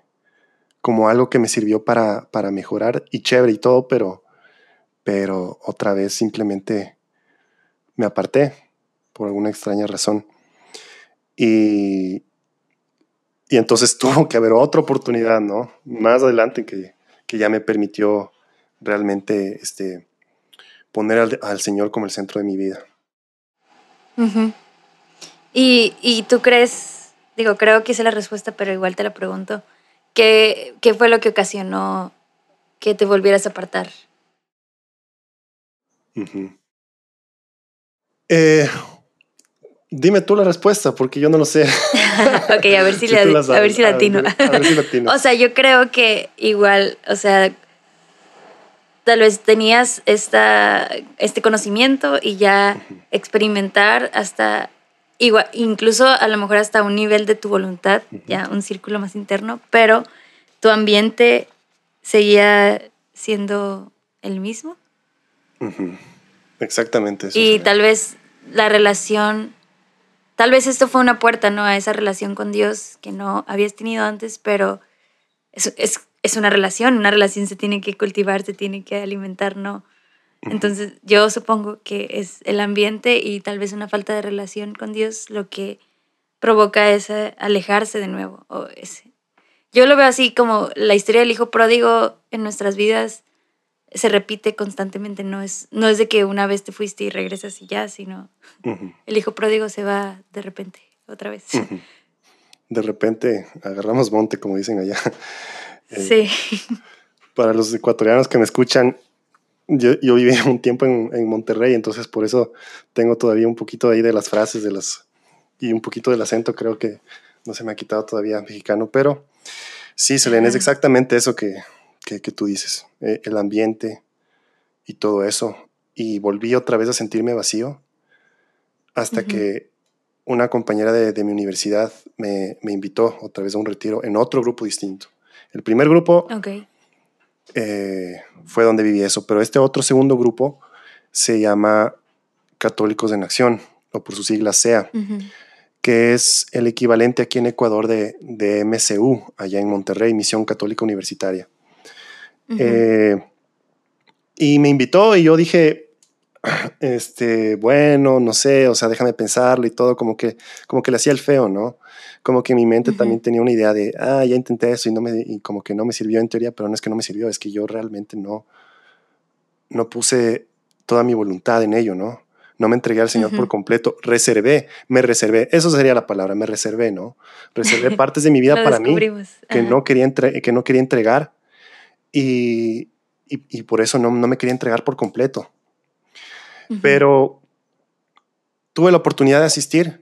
como algo que me sirvió para, para mejorar y chévere y todo, pero, pero otra vez simplemente me aparté por alguna extraña razón. Y, y entonces tuvo que haber otra oportunidad, ¿no? Más adelante que, que ya me permitió realmente este, poner al, Señor como el centro de mi vida. y, y, tú crees, digo, creo que hice la respuesta, pero igual te la pregunto. ¿Qué, ¿Qué fue lo que ocasionó que te volvieras a apartar? eh, dime tú la respuesta, porque yo no lo sé. ok, a ver si, la, a ver si latino. A ver, si latino. o sea, yo creo que igual, o sea, tal vez tenías esta, este conocimiento y ya experimentar hasta igual, incluso a lo mejor hasta un nivel de tu voluntad, ya un círculo más interno, pero tu ambiente seguía siendo el mismo. Exactamente. y tal vez la relación, tal vez esto fue una puerta, ¿no? A esa relación con Dios que no habías tenido antes, pero es, es, es una relación, una relación se tiene que cultivar, se tiene que alimentar, ¿no? Entonces yo supongo que es el ambiente y tal vez una falta de relación con Dios lo que provoca ese alejarse de nuevo. O ese. Yo lo veo así como la historia del hijo pródigo en nuestras vidas se repite constantemente, no es, no es de que una vez te fuiste y regresas y ya, sino el hijo pródigo se va de repente, otra vez. De repente agarramos monte, como dicen allá. sí. Para los ecuatorianos que me escuchan, yo, yo viví un tiempo en, en, Monterrey, entonces por eso tengo todavía un poquito ahí de las frases de las, y un poquito del acento, creo que no se me ha quitado todavía mexicano, pero sí, Selene, es exactamente eso que, que, que tú dices, eh, el ambiente y todo eso. Y volví otra vez a sentirme vacío hasta que una compañera de, de mi universidad me, me, invitó otra vez a un retiro en otro grupo distinto. El primer grupo okay. Eh, fue donde viví eso. Pero este otro segundo grupo se llama Católicos en Acción, o por su sigla SEA, que es el equivalente aquí en Ecuador de, de, MCU, allá en Monterrey, Misión Católica Universitaria. Eh, y me invitó y yo dije, este, bueno, no sé, o sea, déjame pensarlo y todo, como que, como que le hacía el feo, ¿no? como que mi mente también tenía una idea de, ah, ya intenté eso y, no me, y como que no me sirvió en teoría, pero no es que no me sirvió, es que yo realmente no, no puse toda mi voluntad en ello, ¿no? No me entregué al Señor por completo, reservé, me reservé, eso sería la palabra, me reservé, ¿no? Reservé partes de mi vida para mí que no, quería que no quería entregar y, y, y por eso no, no, me quería entregar por completo. Pero tuve la oportunidad de asistir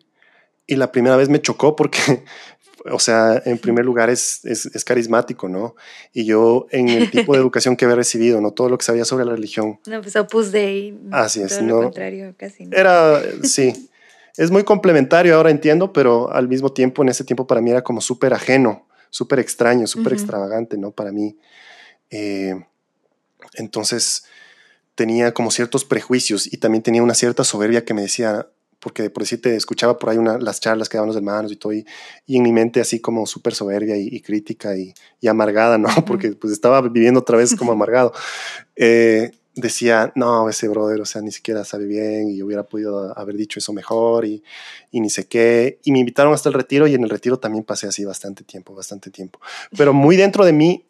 y la primera vez me chocó porque, o sea, en primer lugar es, es, carismático, ¿no? Y yo en el tipo de educación que había recibido, ¿no? Todo lo que sabía sobre la religión. No, pues Opus Dei. Así es, todo no. Lo contrario, casi. No. Era, sí. Es muy complementario, ahora entiendo, pero al mismo tiempo, en ese tiempo para mí era como súper ajeno, súper extraño, súper extravagante, ¿no? Para mí. Eh, Entonces tenía como ciertos prejuicios y también tenía una cierta soberbia que me decía, porque por decirte, escuchaba por ahí una, las charlas que daban los hermanos y todo, y, en mi mente así como súper soberbia y, crítica y, amargada, ¿no? Porque pues estaba viviendo otra vez como amargado. Eh, decía, no, ese brother, o sea, ni siquiera sabe bien y hubiera podido haber dicho eso mejor y, y, ni sé qué. Y me invitaron hasta el retiro y en el retiro también pasé así bastante tiempo, bastante tiempo. Pero muy dentro de mí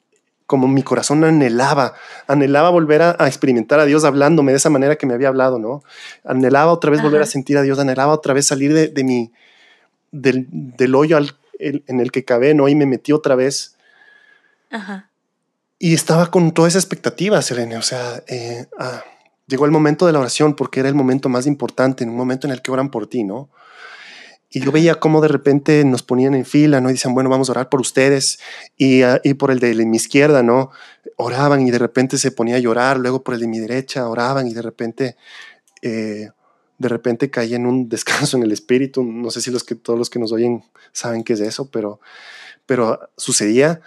como mi corazón anhelaba, anhelaba volver a, experimentar a Dios hablándome de esa manera que me había hablado, ¿no? Anhelaba otra vez volver a sentir a Dios, anhelaba otra vez salir de, de mi, del, del hoyo al, en el que cabé, ¿no? Y me metí otra vez. Ajá. Y estaba con toda esa expectativa, Selene, o sea, eh, ah, llegó el momento de la oración porque era el momento más importante, en un momento en el que oran por ti, ¿no? Y yo veía cómo de repente nos ponían en fila, ¿no? Y decían, bueno, vamos a orar por ustedes. Y, ah, y por el de mi izquierda, ¿no? Oraban y de repente se ponía a llorar. Luego por el de mi derecha oraban y de repente, eh, de repente caía en un descanso en el espíritu. No sé si los que, todos los que nos oyen saben qué es eso, pero, pero sucedía.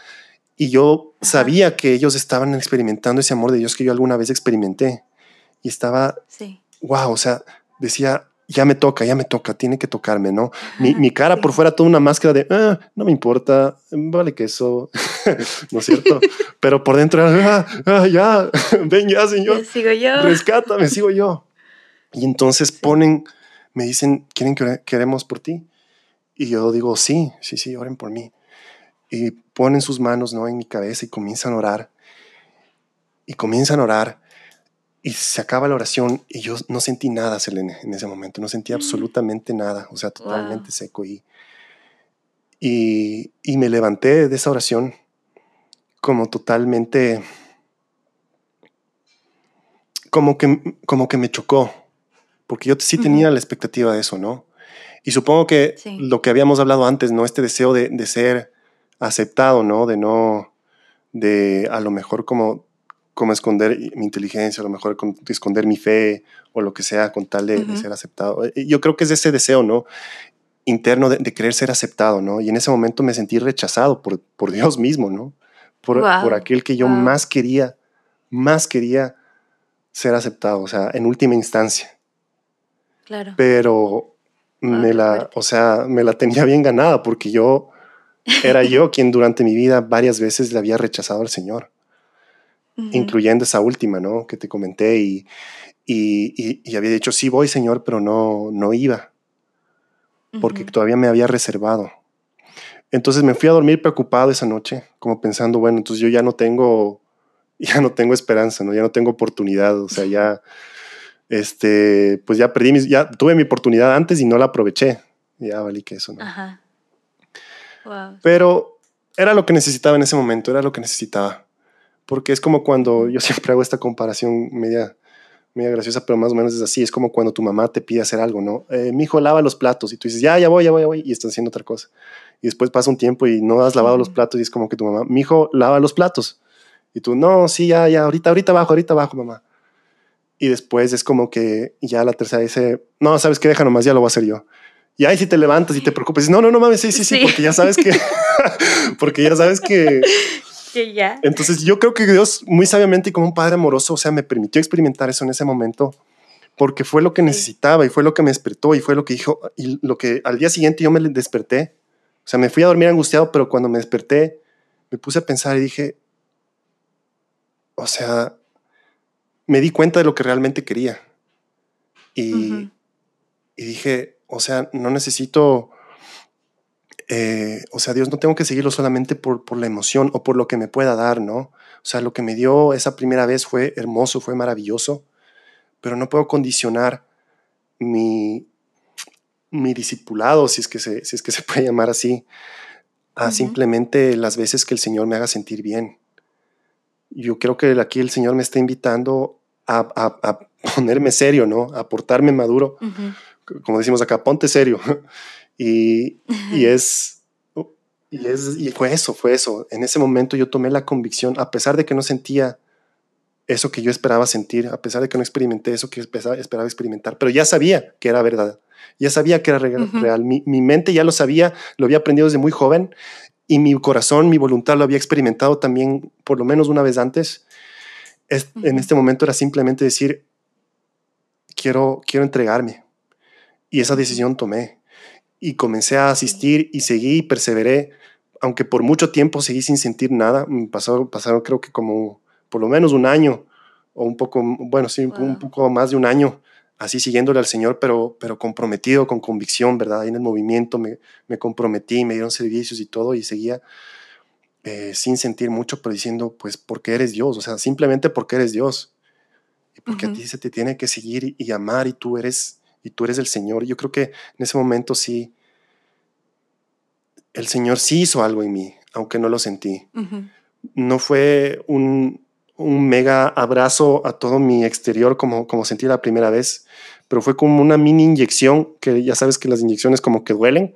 Y yo sabía que ellos estaban experimentando ese amor de Dios que yo alguna vez experimenté. Y estaba, sí. wow, o sea, decía, ya me toca, ya me toca, tiene que tocarme, ¿no? Mi, cara por fuera toda una máscara de, ah, no me importa, vale que eso, ¿no es cierto? Pero por dentro, ah, ah, ya, ven ya, Señor. sigo yo. Rescátame, sigo yo. Y entonces ponen, me dicen, ¿quieren que queremos por ti? Y yo digo, sí, sí, sí, oren por mí. Y ponen sus manos, ¿no? En mi cabeza y comienzan a orar. Y comienzan a orar y se acaba la oración y yo no sentí nada, Selene, en ese momento, no sentí absolutamente nada, o sea, totalmente seco. Y, y, me levanté de esa oración como totalmente, como que, como que me chocó, porque yo sí tenía la expectativa de eso, ¿no? Y supongo que lo que habíamos hablado antes, ¿no? Este deseo de, de ser aceptado, ¿no? De no, de a lo mejor como como esconder mi inteligencia, a lo mejor esconder mi fe o lo que sea con tal de, ser aceptado. Eh, yo creo que es ese deseo, ¿no? Interno de, querer ser aceptado, ¿no? Y en ese momento me sentí rechazado por, por Dios mismo, ¿no? Por, por aquel que yo más quería, más quería ser aceptado, o sea, en última instancia. Claro. Pero me la, o sea, me la tenía bien ganada porque yo era yo quien durante mi vida varias veces le había rechazado al Señor incluyendo esa última, ¿no? Que te comenté y, y, y, había dicho, sí voy, Señor, pero no, no iba, porque todavía me había reservado. Entonces me fui a dormir preocupado esa noche, como pensando, bueno, entonces yo ya no tengo, ya no tengo esperanza, ¿no? Ya no tengo oportunidad, o sea, ya, este, pues ya perdí, mis, ya tuve mi oportunidad antes y no la aproveché. Ya valí que eso, ¿no? Ajá. Pero era lo que necesitaba en ese momento, era lo que necesitaba porque es como cuando yo siempre hago esta comparación media, media graciosa, pero más o menos es así. Es como cuando tu mamá te pide hacer algo, ¿no? Eh, mi hijo lava los platos y tú dices, ya, ya voy, ya voy, ya voy, y estás haciendo otra cosa. Y después pasa un tiempo y no has lavado los platos y es como que tu mamá, mi hijo lava los platos. Y tú, no, sí, ya, ya, ahorita, ahorita abajo, ahorita abajo, mamá. Y después es como que ya la tercera dice, no, sabes qué, deja nomás, ya lo voy a hacer yo. Y ahí si te levantas y te preocupes, no, no, no mames, sí, sí, sí, sí, porque ya sabes que, porque ya sabes que, entonces yo creo que Dios muy sabiamente y como un padre amoroso, o sea, me permitió experimentar eso en ese momento porque fue lo que necesitaba y fue lo que me despertó y fue lo que dijo y lo que al día siguiente yo me desperté. O sea, me fui a dormir angustiado, pero cuando me desperté me puse a pensar y dije, o sea, me di cuenta de lo que realmente quería. Y, y dije, o sea, no necesito eh, o sea, Dios no tengo que seguirlo solamente por, por la emoción o por lo que me pueda dar, ¿no? O sea, lo que me dio esa primera vez fue hermoso, fue maravilloso, pero no puedo condicionar mi, mi discipulado, si es, que se, si es que se puede llamar así, a simplemente las veces que el Señor me haga sentir bien. Yo creo que aquí el Señor me está invitando a, a, ponerme serio, ¿no? A portarme maduro. Como decimos acá, ponte serio. Y, y, es, y, es, y fue eso, fue eso. En ese momento yo tomé la convicción, a pesar de que no sentía eso que yo esperaba sentir, a pesar de que no experimenté eso que esperaba, experimentar, pero ya sabía que era verdad, ya sabía que era real. Mi, mi, mente ya lo sabía, lo había aprendido desde muy joven y mi corazón, mi voluntad lo había experimentado también por lo menos una vez antes. en este momento era simplemente decir, quiero, quiero entregarme. Y esa decisión tomé. Y comencé a asistir y seguí y perseveré, aunque por mucho tiempo seguí sin sentir nada. Pasó, pasaron creo que como por lo menos un año o un poco, bueno, sí, un poco más de un año así siguiéndole al Señor, pero, pero comprometido, con convicción, ¿verdad? Ahí en el movimiento me, me comprometí, me dieron servicios y todo y seguía eh, sin sentir mucho, pero diciendo, pues, porque eres Dios, o sea, simplemente porque eres Dios. Y porque a ti se te tiene que seguir y, amar y tú eres y tú eres el Señor. Yo creo que en ese momento sí, el Señor sí hizo algo en mí, aunque no lo sentí. No fue un, un mega abrazo a todo mi exterior como, como sentí la primera vez, pero fue como una mini inyección, que ya sabes que las inyecciones como que duelen,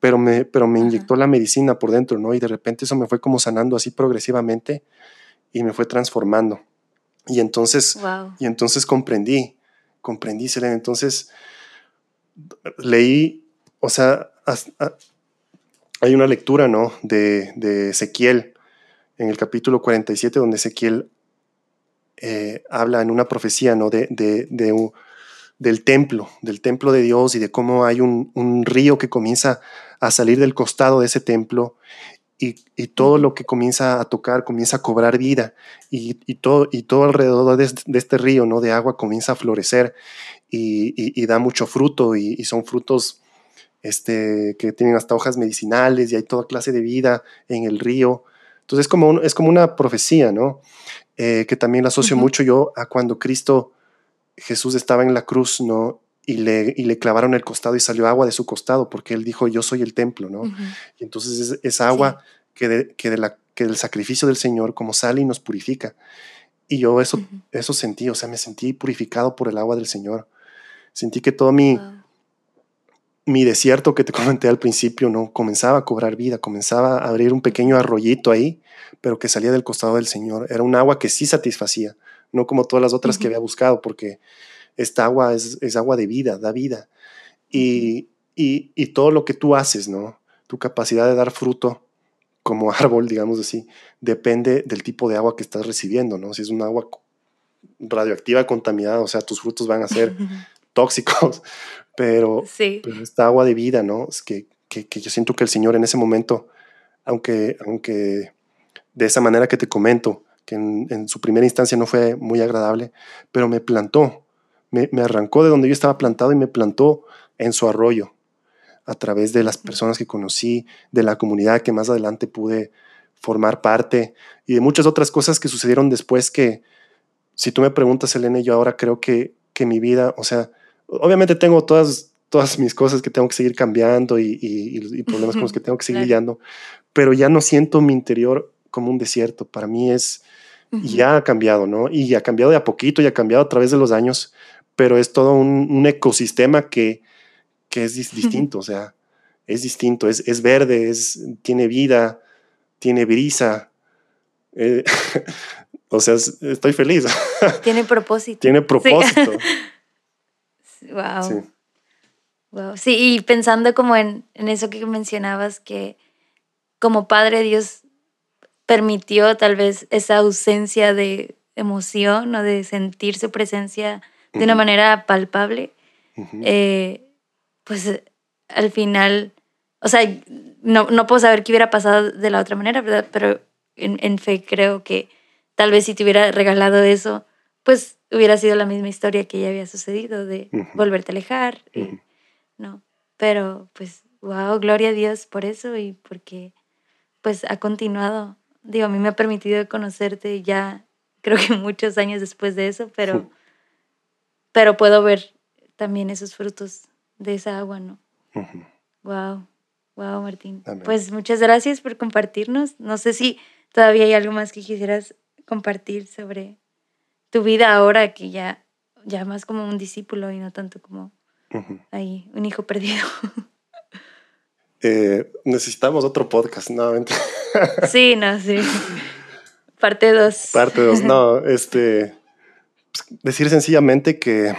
pero me, pero me inyectó la medicina por dentro, ¿no? Y de repente eso me fue como sanando así progresivamente y me fue transformando. Y entonces, y entonces comprendí, comprendí, Selena. Entonces leí, o sea, hay una lectura, ¿no? De, de Ezequiel, en el capítulo 47, donde Ezequiel eh, habla en una profecía ¿no? de, del templo, del templo de Dios y de cómo hay un, río que comienza a salir del costado de ese templo y, todo lo que comienza a tocar comienza a cobrar vida y, todo, y todo alrededor de, este río ¿no? de agua comienza a florecer y, da mucho fruto y, son frutos este, que tienen hasta hojas medicinales y hay toda clase de vida en el río. Entonces es como, es como una profecía, ¿no? Eh, que también la asocio mucho yo a cuando Cristo, Jesús estaba en la cruz, ¿no? Y le, y le clavaron el costado y salió agua de su costado, porque él dijo, yo soy el templo, ¿no? Y entonces es, agua que, de, que, de la, que del sacrificio del Señor, como sale y nos purifica. Y yo eso, eso sentí, o sea, me sentí purificado por el agua del Señor. Sentí que todo mi, mi desierto que te comenté al principio, ¿no? Comenzaba a cobrar vida, comenzaba a abrir un pequeño arroyito ahí pero que salía del costado del Señor. Era un agua que sí satisfacía, no como todas las otras que había buscado, porque esta agua es, agua de vida, da vida. Y, y, todo lo que tú haces, ¿no? Tu capacidad de dar fruto como árbol, digamos así, depende del tipo de agua que estás recibiendo, ¿no? Si es un agua radioactiva, contaminada, o sea, tus frutos van a ser tóxicos, pero, esta agua de vida, ¿no? Es que, que, que, yo siento que el Señor en ese momento, aunque, aunque de esa manera que te comento, que en, su primera instancia no fue muy agradable, pero me plantó, me, arrancó de donde yo estaba plantado y me plantó en su arroyo, a través de las personas que conocí, de la comunidad que más adelante pude formar parte y de muchas otras cosas que sucedieron después que, si tú me preguntas, Elena, yo ahora creo que, que mi vida, o sea, obviamente tengo todas, todas mis cosas que tengo que seguir cambiando y, problemas con los que tengo que seguir lidiando, pero ya no siento mi interior como un desierto. Para mí es, ya ha cambiado, ¿no? Y ha cambiado de a poquito y ha cambiado a través de los años, pero es todo un, ecosistema que, que es distinto, o sea, es distinto, es, es verde, es, tiene vida, tiene brisa. Eh, o sea, estoy feliz. Tiene propósito. tiene propósito. wow. Sí. Wow. Sí, y pensando como en, en eso que mencionabas, que como Padre Dios permitió tal vez esa ausencia de emoción o de sentir su presencia de una manera palpable, eh, pues al final, o sea, no, no, puedo saber qué hubiera pasado de la otra manera, ¿verdad? Pero en, fe creo que tal vez si te hubiera regalado eso, pues hubiera sido la misma historia que ya había sucedido de volverte a alejar, ¿no? Pero pues, wow, gloria a Dios por eso y porque pues ha continuado. Digo, a mí me ha permitido conocerte ya, creo que muchos años después de eso, pero, pero puedo ver también esos frutos de esa agua, ¿no? Wow, wow, Martín. Pues muchas gracias por compartirnos. No sé si todavía hay algo más que quisieras compartir sobre tu vida ahora que ya, ya más como un discípulo y no tanto como ahí, un hijo perdido. Eh, necesitamos otro podcast, nuevamente. Sí, no, sí. Parte 2. Parte 2, no, este, decir sencillamente que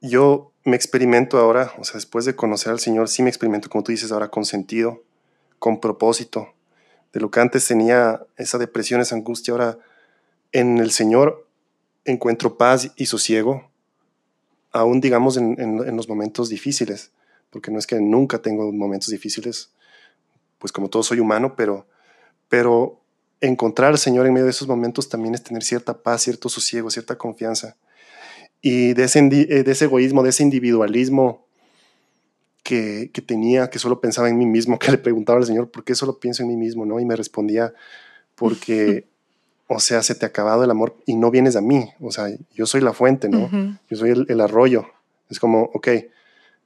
yo me experimento ahora, o sea, después de conocer al Señor, sí me experimento, como tú dices ahora, con sentido, con propósito. De lo que antes tenía esa depresión, esa angustia, ahora en el Señor encuentro paz y sosiego, aún digamos en, en, los momentos difíciles, porque no es que nunca tengo momentos difíciles, pues como todo soy humano, pero, pero encontrar al Señor en medio de esos momentos también es tener cierta paz, cierto sosiego, cierta confianza. Y de ese, eh, de ese egoísmo, de ese individualismo que, que, tenía, que solo pensaba en mí mismo, que le preguntaba al Señor, ¿por qué solo pienso en mí mismo? ¿no? Y me respondía, porque, o sea, se te ha acabado el amor y no vienes a mí. O sea, yo soy la fuente, ¿no? Yo soy el, arroyo. Es como, ok,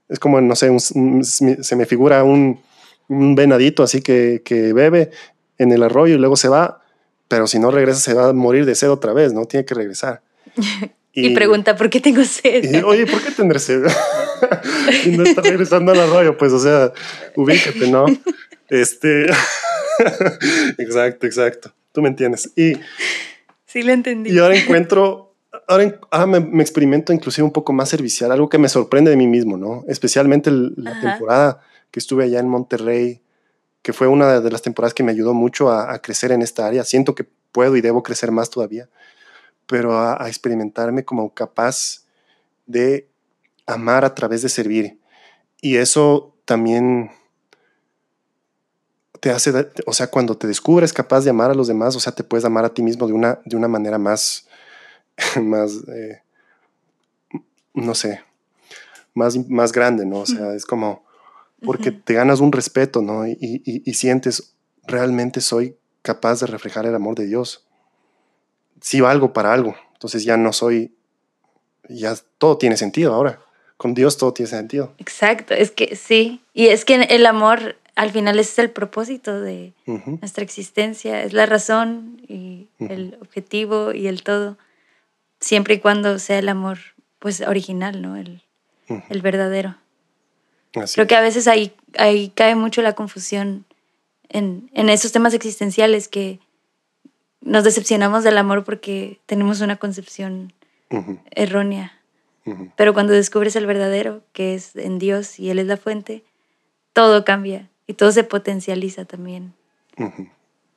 es como, no sé, se me figura un, un venadito así que, que bebe en el arroyo y luego se va, pero si no regresa se va a morir de sed otra vez, ¿no? Tiene que regresar. Y, pregunta, ¿por qué tengo sed? Oye, ¿por qué tendré sed? y no está regresando al arroyo, pues, o sea, ubícate, ¿no? Este. exacto, exacto. Tú me entiendes. Y. Sí, lo entendí. Y ahora encuentro. Ahora, me, experimento inclusive un poco más servicial, algo que me sorprende de mí mismo, ¿no? Especialmente la temporada que estuve allá en Monterrey, que fue una de las temporadas que me ayudó mucho a, crecer en esta área. Siento que puedo y debo crecer más todavía, pero a, experimentarme como capaz de amar a través de servir. Y eso también te hace, o sea, cuando te descubres capaz de amar a los demás, o sea, te puedes amar a ti mismo de una, de una manera más, más, eh, no sé, más, más grande, ¿no? O sea, es como, porque te ganas un respeto, ¿no? Y, y, sientes, realmente soy capaz de reflejar el amor de Dios. Si valgo para algo, entonces ya no soy, ya todo tiene sentido ahora. Con Dios todo tiene sentido. Exacto, es que sí, y es que el amor al final es el propósito de nuestra existencia, es la razón y el objetivo y el todo, siempre y cuando sea el amor pues original, ¿no? El, el verdadero. Creo que a veces ahí, ahí cae mucho la confusión en, en esos temas existenciales que nos decepcionamos del amor porque tenemos una concepción errónea. Pero cuando descubres el verdadero, que es en Dios y Él es la fuente, todo cambia y todo se potencializa también.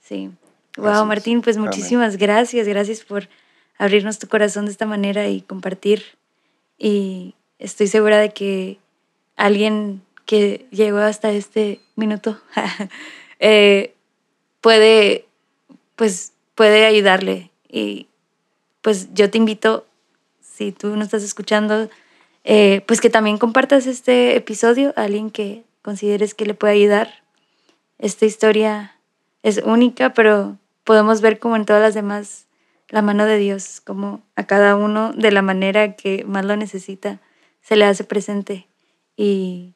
Sí. Wow, Martín, pues muchísimas gracias. Gracias por abrirnos tu corazón de esta manera y compartir. Y estoy segura de que alguien que llegó hasta este minuto eh, puede, pues, puede ayudarle. Y pues yo te invito, si tú no estás escuchando, eh, pues que también compartas este episodio a alguien que consideres que le puede ayudar. Esta historia es única, pero podemos ver como en todas las demás la mano de Dios, como a cada uno de la manera que más lo necesita, se le hace presente. Y,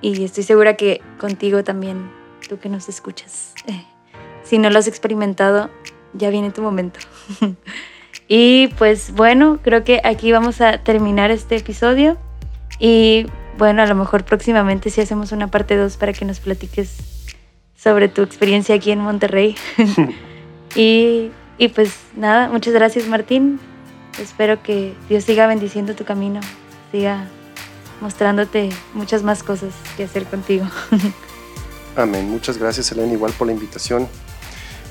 estoy segura que contigo también, tú que nos escuchas. Eh, si no lo has experimentado, ya viene tu momento. y pues bueno, creo que aquí vamos a terminar este episodio. Y bueno, a lo mejor próximamente si hacemos una parte 2 para que nos platiques sobre tu experiencia aquí en Monterrey. y, y pues nada, muchas gracias Martín. Espero que Dios siga bendiciendo tu camino, siga mostrándote muchas más cosas que hacer contigo. Amén. Muchas gracias, Elena, igual por la invitación.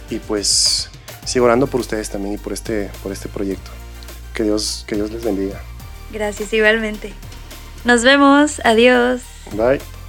Y pues sigo orando por ustedes también y por este, por este proyecto. Que Dios, que Dios les bendiga. Gracias, igualmente. Nos vemos. Adiós. Bye.